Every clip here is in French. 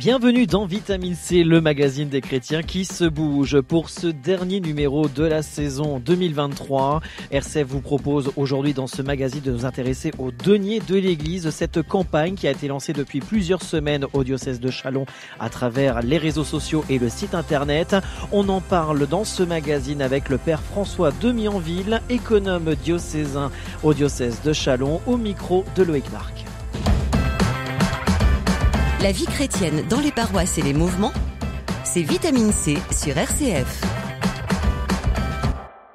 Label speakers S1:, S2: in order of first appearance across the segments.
S1: Bienvenue dans Vitamine C, le magazine des chrétiens qui se bouge. Pour ce dernier numéro de la saison 2023, RCF vous propose aujourd'hui dans ce magazine de nous intéresser au denier de l'église, cette campagne qui a été lancée depuis plusieurs semaines au diocèse de Chalon à travers les réseaux sociaux et le site internet. On en parle dans ce magazine avec le père François Demianville, économe diocésain au diocèse de Chalon, au micro de Loïc Marc.
S2: La vie chrétienne dans les paroisses et les mouvements, c'est Vitamine C sur RCF.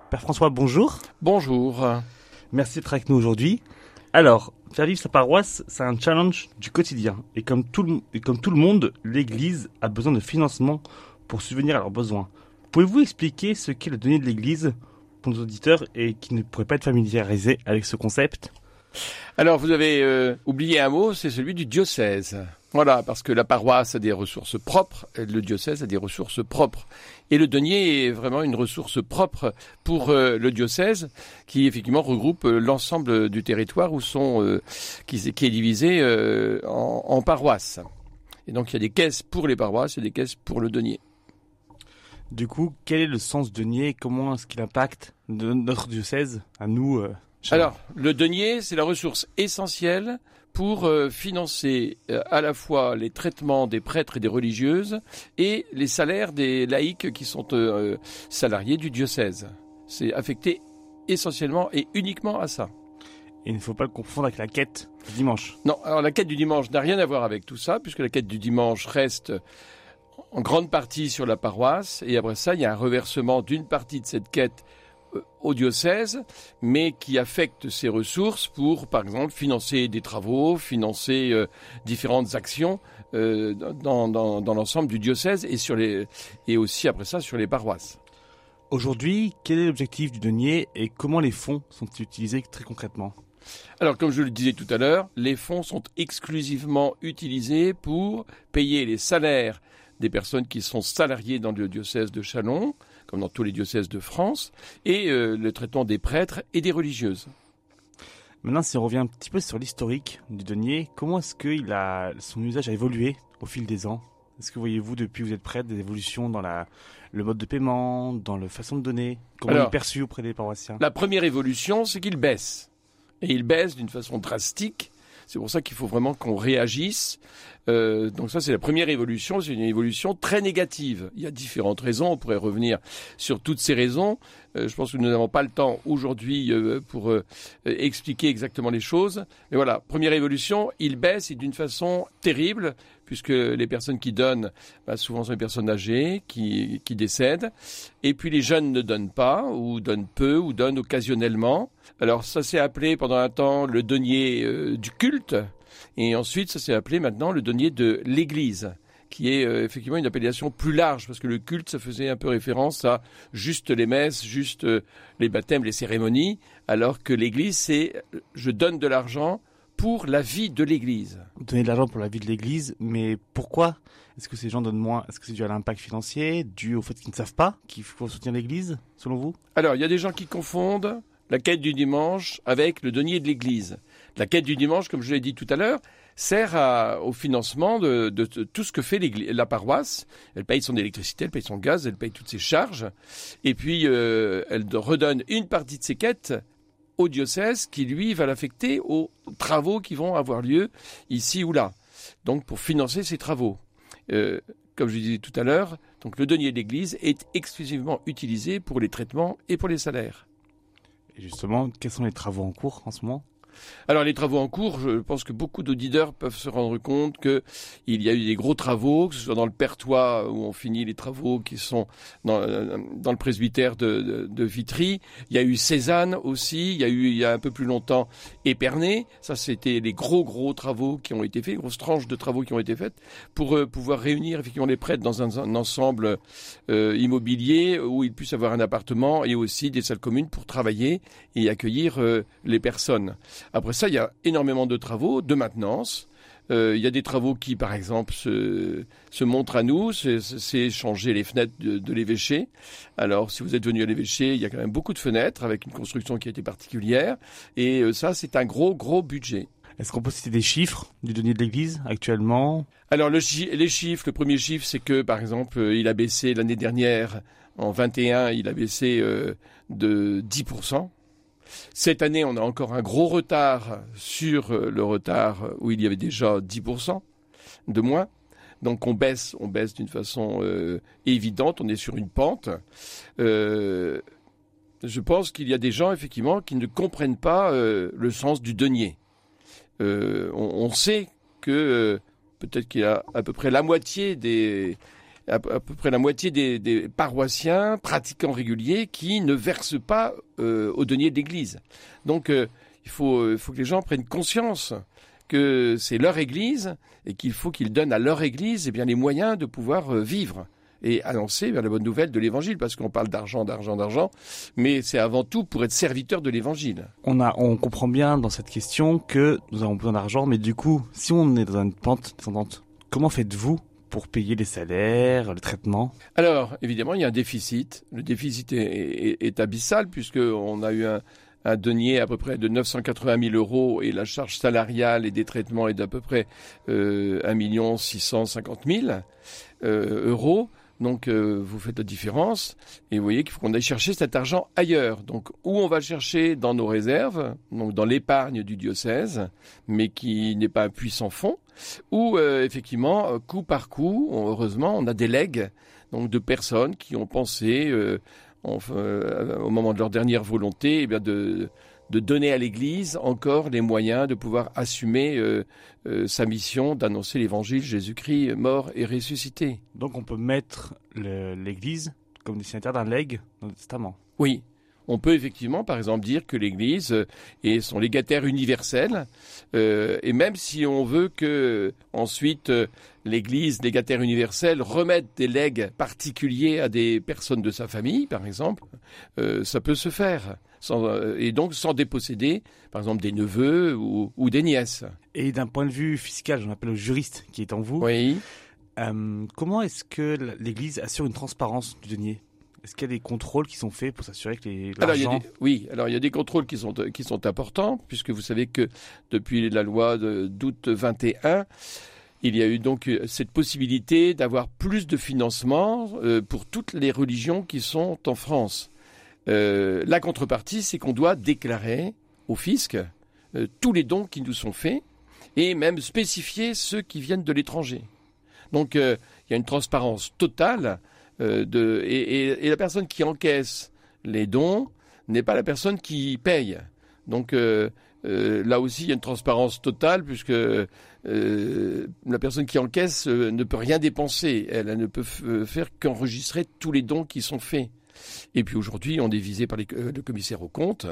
S3: Père François, bonjour.
S4: Bonjour.
S3: Merci d'être avec nous aujourd'hui. Alors, faire vivre sa paroisse, c'est un challenge du quotidien. Et comme tout le, et comme tout le monde, l'Église a besoin de financement pour subvenir à leurs besoins. Pouvez-vous expliquer ce qu'est le denier de l'Église pour nos auditeurs et qui ne pourraient pas être familiarisés avec ce concept?
S4: Alors, vous avez euh, oublié un mot, c'est celui du diocèse. Voilà, parce que la paroisse a des ressources propres, le diocèse a des ressources propres. Et le denier est vraiment une ressource propre pour euh, le diocèse, qui effectivement regroupe euh, l'ensemble du territoire où sont, euh, qui, est divisé en, paroisses. Et donc il y a des caisses pour les paroisses et des caisses pour le denier.
S3: Du coup, quel est le sens denier et comment est-ce qu'il impacte notre diocèse, à nous
S4: Alors, le denier, c'est la ressource essentielle pour euh, financer euh, à la fois les traitements des prêtres et des religieuses et les salaires des laïcs qui sont euh, salariés du diocèse. C'est affecté essentiellement et uniquement à ça.
S3: Et il ne faut pas le confondre avec la quête du dimanche.
S4: Non, alors la quête du dimanche n'a rien à voir avec tout ça, puisque la quête du dimanche reste en grande partie sur la paroisse, et après ça, il y a un reversement d'une partie de cette quête au diocèse, mais qui affecte ses ressources pour, par exemple, financer des travaux, financer euh, différentes actions euh, dans, dans, dans l'ensemble du diocèse et, sur les, et aussi après ça sur les paroisses.
S3: Aujourd'hui, quel est l'objectif du denier et comment les fonds sont utilisés très concrètement?
S4: Alors, comme je le disais tout à l'heure, les fonds sont exclusivement utilisés pour payer les salaires des personnes qui sont salariées dans le diocèse de Chalon, comme dans tous les diocèses de France, et euh, le traitement des prêtres et des religieuses.
S3: Maintenant, si on revient un petit peu sur l'historique du denier, comment est-ce que il a, son usage a évolué au fil des ans? Est-ce que voyez-vous, depuis que vous êtes prêtre, des évolutions dans la, le mode de paiement, dans la façon de donner? Comment
S4: Alors,
S3: il est perçu auprès des paroissiens?
S4: La première évolution, c'est qu'il baisse. Et il baisse d'une façon drastique. C'est pour ça qu'il faut vraiment qu'on réagisse. Euh, donc ça, c'est la première évolution. C'est une évolution très négative. Il y a différentes raisons. On pourrait revenir sur toutes ces raisons. Euh, je pense que nous n'avons pas le temps aujourd'hui euh, pour euh, expliquer exactement les choses. Mais voilà, première évolution, il baisse et d'une façon terrible, puisque les personnes qui donnent, bah, souvent sont les personnes âgées qui, qui décèdent. Et puis les jeunes ne donnent pas, ou donnent peu, ou donnent occasionnellement. Alors ça s'est appelé pendant un temps le denier euh, du culte. Et ensuite, ça s'est appelé maintenant le denier de l'Église, qui est euh, effectivement une appellation plus large, parce que le culte, ça faisait un peu référence à juste les messes, juste euh, les baptêmes, les cérémonies, alors que l'Église, c'est euh, je donne de l'argent pour la vie de l'Église.
S3: Donner de l'argent pour la vie de l'Église, mais pourquoi? Est-ce que ces gens donnent moins? Est-ce que c'est dû à l'impact financier, dû au fait qu'ils ne savent pas qu'il faut soutenir l'Église, selon vous?
S4: Alors, il y a des gens qui confondent la quête du dimanche avec le denier de l'Église. La quête du dimanche, comme je l'ai dit tout à l'heure, sert au financement de, tout ce que fait la paroisse. Elle paye son électricité, elle paye son gaz, elle paye toutes ses charges. Et puis, euh, elle redonne une partie de ses quêtes au diocèse qui, lui, va l'affecter aux travaux qui vont avoir lieu ici ou là. Donc, pour financer ses travaux. Euh, comme je disais tout à l'heure, le denier de l'Église est exclusivement utilisé pour les traitements et pour les salaires.
S3: Et justement, quels sont les travaux en cours en ce moment?
S4: Alors les travaux en cours, je pense que beaucoup d'auditeurs peuvent se rendre compte que il y a eu des gros travaux, que ce soit dans le Pertois où on finit les travaux qui sont dans, dans le presbytère de, Vitry. Il y a eu Cézanne aussi. Il y a eu il y a un peu plus longtemps Épernay. Ça c'était les gros gros travaux qui ont été faits, les grosses tranches de travaux qui ont été faites pour euh, pouvoir réunir effectivement les prêtres dans un, ensemble euh, immobilier où ils puissent avoir un appartement et aussi des salles communes pour travailler et accueillir euh, les personnes. Après ça, il y a énormément de travaux de maintenance. Euh, Il y a des travaux qui, par exemple, se, se montrent à nous, c'est- changer les fenêtres de, de l'évêché. Alors, si vous êtes venu à l'évêché, il y a quand même beaucoup de fenêtres avec une construction qui a été particulière. Et euh, ça, c'est un gros, gros budget.
S3: Est-ce qu'on peut citer des chiffres du denier de l'église actuellement?
S4: Alors, le chi- les chiffres, le premier chiffre, c'est que, par exemple, euh, il a baissé l'année dernière, en 21, il a baissé euh, de 10%. Cette année, on a encore un gros retard sur euh, le retard où il y avait déjà 10% de moins. Donc on baisse, on baisse d'une façon euh, évidente, on est sur une pente. Euh, je pense qu'il y a des gens, effectivement, qui ne comprennent pas le sens du denier. On, on sait que peut-être qu'il y a à peu près la moitié des à, peu près la moitié des, paroissiens pratiquants réguliers qui ne versent pas euh, au denier de l'Église. Donc euh, il faut, euh, que les gens prennent conscience que c'est leur Église et qu'il faut qu'ils donnent à leur Église eh bien, les moyens de pouvoir euh, vivre et annoncer eh bien, la bonne nouvelle de l'Évangile, parce qu'on parle d'argent, d'argent, d'argent, mais c'est avant tout pour être serviteur de l'Évangile.
S3: on, on comprend bien dans cette question que nous avons besoin d'argent, mais du coup, si on est dans une pente descendante, comment faites-vous pour payer les salaires, les traitements
S4: Alors, évidemment, il y a un déficit. Le déficit est, abyssal puisqu'on a eu un, un denier à peu près de 980 000 euros et la charge salariale et des traitements est d'à peu près euh, 1 650 000 euh, euros. Donc, euh, vous faites la différence et vous voyez qu'il faut qu'on aille chercher cet argent ailleurs. Donc, où on va le chercher? Dans nos réserves, donc dans l'épargne du diocèse, mais qui n'est pas un puissant fonds, ou euh, effectivement, euh, coup par coup, heureusement, on a des legs donc de personnes qui ont pensé, euh, euh, au moment de leur dernière volonté, eh bien de, de donner à l'Église encore les moyens de pouvoir assumer euh, euh, sa mission d'annoncer l'Évangile Jésus-Christ mort et ressuscité.
S3: Donc on peut mettre l'église comme destinataire d'un legs dans le testament.
S4: Oui. On peut effectivement, par exemple, dire que l'Église euh, est son légataire universel, euh, et même si on veut que ensuite euh, l'Église légataire universel remette des legs particuliers à des personnes de sa famille, par exemple, euh, ça peut se faire, sans, et donc sans déposséder, par exemple, des neveux ou, ou des nièces.
S3: Et d'un point de vue fiscal, j'en appelle le juriste qui est en vous.
S4: Oui.
S3: Euh, comment est-ce que l'église assure une transparence du denier? Est-ce qu'il y a des contrôles qui sont faits pour s'assurer que les
S4: Alors, il y a
S3: l'argent
S4: des, oui, alors il y a des contrôles qui sont, qui sont importants, puisque vous savez que depuis la loi d'août 21, il y a eu donc euh, cette possibilité d'avoir plus de financement euh, pour toutes les religions qui sont en France. Euh, la contrepartie, c'est qu'on doit déclarer au fisc euh, tous les dons qui nous sont faits et même spécifier ceux qui viennent de l'étranger. Donc euh, il y a une transparence totale euh, et, la personne qui encaisse les dons n'est pas la personne qui paye. Donc euh, euh, là aussi, il y a une transparence totale puisque la personne qui encaisse ne peut rien dépenser. Elle, ne peut faire qu'enregistrer tous les dons qui sont faits. Et puis aujourd'hui, on est visé par les- euh, le commissaire aux comptes.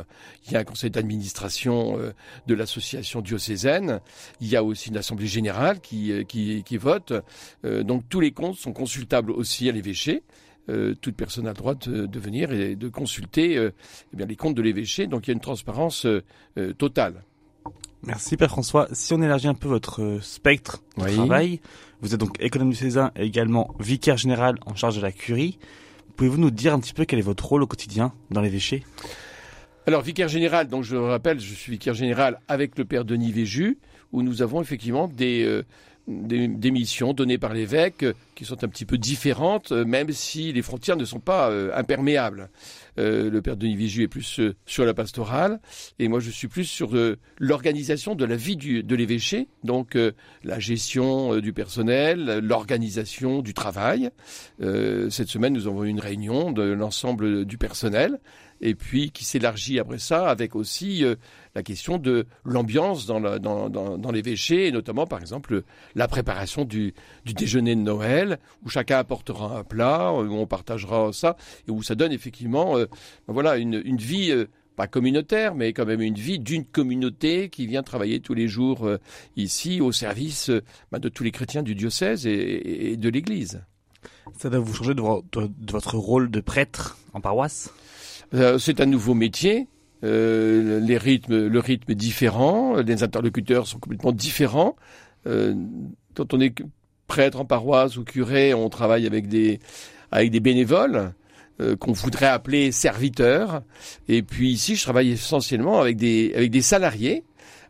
S4: Il y a un conseil d'administration euh, de l'association diocésaine. Il y a aussi une assemblée générale qui, euh, qui, qui vote. Donc tous les comptes sont consultables aussi à l'évêché. Euh, toute personne a le droit de, de venir et de consulter euh, eh bien, les comptes de l'évêché. Donc il y a une transparence euh, totale.
S3: Merci Père François. Si on élargit un peu votre spectre de
S4: Oui.
S3: travail, vous êtes donc économe du Cézanne et également vicaire général en charge de la curie. Pouvez-vous nous dire un petit peu quel est votre rôle au quotidien dans l'évêché
S4: Alors, vicaire général, donc je le rappelle, je suis vicaire général avec le père Denis Véju, où nous avons effectivement des, euh, des, des missions données par l'évêque euh, qui sont un petit peu différentes, euh, même si les frontières ne sont pas euh, imperméables. Euh, le père Denis Véju est plus euh, sur la pastorale, et moi je suis plus sur euh, l'organisation de la vie du, de l'évêché, donc la gestion du personnel, l'organisation du travail. Cette semaine, nous avons eu une réunion de l'ensemble du personnel et puis qui s'élargit après ça avec aussi euh, la question de l'ambiance dans, la- dans, l'évêché, et notamment par exemple la préparation du, déjeuner de Noël, où chacun apportera un plat, où on partagera ça, et où ça donne effectivement euh, voilà, une, vie... euh, pas communautaire, mais quand même une vie d'une communauté qui vient travailler tous les jours ici au service bah, de tous les chrétiens du diocèse et, de l'Église.
S3: Ça doit vous changer de, vo- de- de votre rôle de prêtre en paroisse?
S4: C'est un nouveau métier. Euh, les rythmes, le rythme est différent, les interlocuteurs sont complètement différents. quand on est prêtre en paroisse ou curé, on travaille avec des avec des bénévoles qu'on voudrait appeler serviteurs. Et puis ici, je travaille essentiellement avec des avec des salariés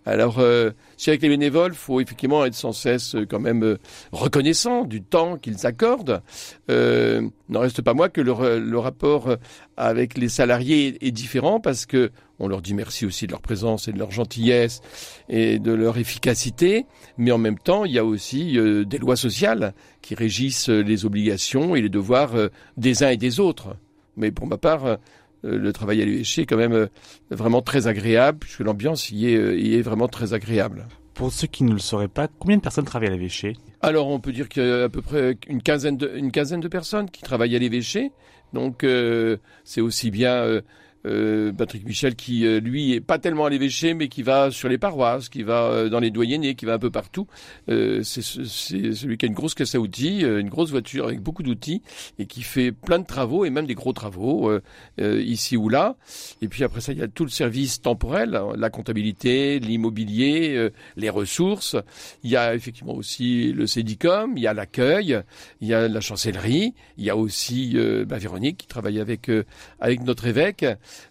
S4: alors, euh, si avec les bénévoles, faut effectivement être sans cesse euh, quand même euh, reconnaissant du temps qu'ils accordent. Euh, N'en reste pas moins que le, rapport avec les salariés est différent parce que on leur dit merci aussi de leur présence et de leur gentillesse et de leur efficacité, mais en même temps, il y a aussi des lois sociales qui régissent les obligations et les devoirs des uns et des autres. Mais pour ma part, le travail à l'évêché est quand même euh, vraiment très agréable, puisque l'ambiance y est, euh, y est vraiment très agréable.
S3: Pour ceux qui ne le sauraient pas, combien de personnes travaillent à l'évêché
S4: Alors, on peut dire qu'il y a à peu près une quinzaine de, une quinzaine de personnes qui travaillent à l'évêché. Donc, c'est aussi bien euh, Patrick Michel qui euh, lui est pas tellement à l'évêché mais qui va sur les paroisses, qui va euh, dans les doyennés, qui va un peu partout. c'est celui qui a une grosse caisse à outils, une grosse voiture avec beaucoup d'outils et qui fait plein de travaux et même des gros travaux ici ou là. Et puis après ça il y a tout le service temporel, la comptabilité, l'immobilier, les ressources. Il y a effectivement aussi le Cédicom, il y a l'accueil, il y a la chancellerie, il y a aussi bah, Véronique qui travaille avec avec notre évêque.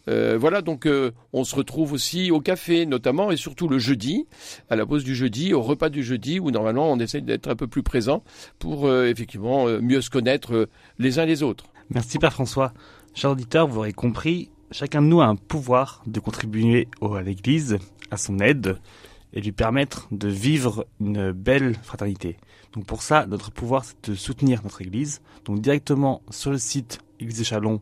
S4: Euh, voilà, donc euh, on se retrouve aussi au café notamment et surtout le jeudi, à la pause du jeudi, au repas du jeudi, où normalement on essaye d'être un peu plus présent pour euh, effectivement mieux se connaître les uns les autres.
S3: Merci Père François. Chers auditeurs, vous aurez compris, chacun de nous a un pouvoir de contribuer à l'Église, à son aide et lui permettre de vivre une belle fraternité. Donc pour ça, notre pouvoir, c'est de soutenir notre Église. Donc directement sur le site Église de Chalon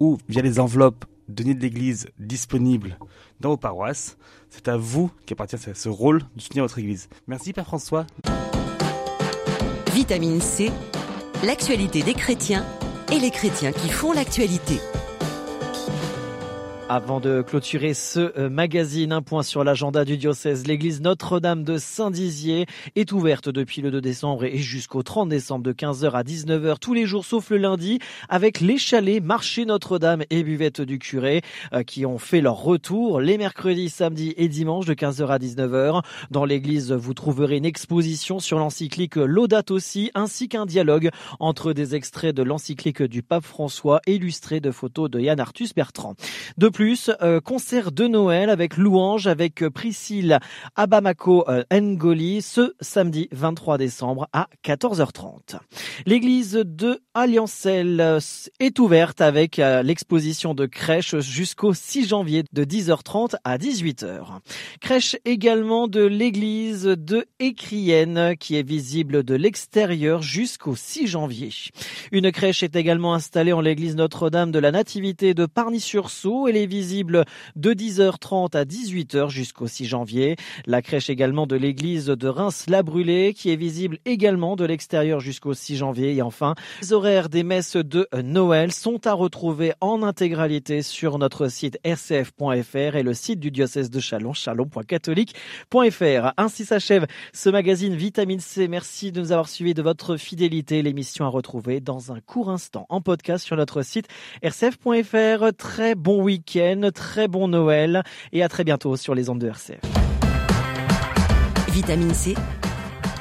S3: ou via les enveloppes deniers de l'Église disponibles dans vos paroisses. C'est à vous qui appartient à ce rôle de soutenir votre Église. Merci Père François.
S2: Vitamine C, l'actualité des chrétiens et les chrétiens qui font l'actualité.
S1: Avant de clôturer ce euh, magazine, un point sur l'agenda du diocèse. L'église Notre-Dame de Saint-Dizier est ouverte depuis le 2 décembre et jusqu'au 30 décembre de 15h à 19h tous les jours sauf le lundi avec les chalets, marché Notre-Dame et buvette du curé euh, qui ont fait leur retour les mercredis, samedis et dimanches de 15h à 19h. Dans l'église, vous trouverez une exposition sur l'encyclique Laudato aussi ainsi qu'un dialogue entre des extraits de l'encyclique du pape François illustrés de photos de Yann Arthus Bertrand. De plus, plus, euh, concert de Noël avec louange avec euh, Priscille Abamako euh, Ngoli ce samedi 23 décembre à 14h30. L'église de Alliancel est ouverte avec l'exposition de crèche jusqu'au 6 janvier de 10h30 à 18h. Crèche également de l'église de Écrienne qui est visible de l'extérieur jusqu'au 6 janvier. Une crèche est également installée en l'église Notre-Dame de la Nativité de Parny-sur-Sault et les visible de 10h30 à 18h jusqu'au 6 janvier. La crèche également de l'église de Reims-la-Brûlée qui est visible également de l'extérieur jusqu'au 6 janvier. Et enfin, les horaires des messes de Noël sont à retrouver en intégralité sur notre site rcf.fr et le site du diocèse de Chalon, chalon.catholique.fr. Ainsi s'achève ce magazine Vitamine C. Merci de nous avoir suivis de votre fidélité. L'émission à retrouver dans un court instant en podcast sur notre site rcf.fr. Très bon très bon Noël et à très bientôt sur les ondes de RCF.
S2: Vitamine C,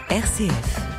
S2: RCF.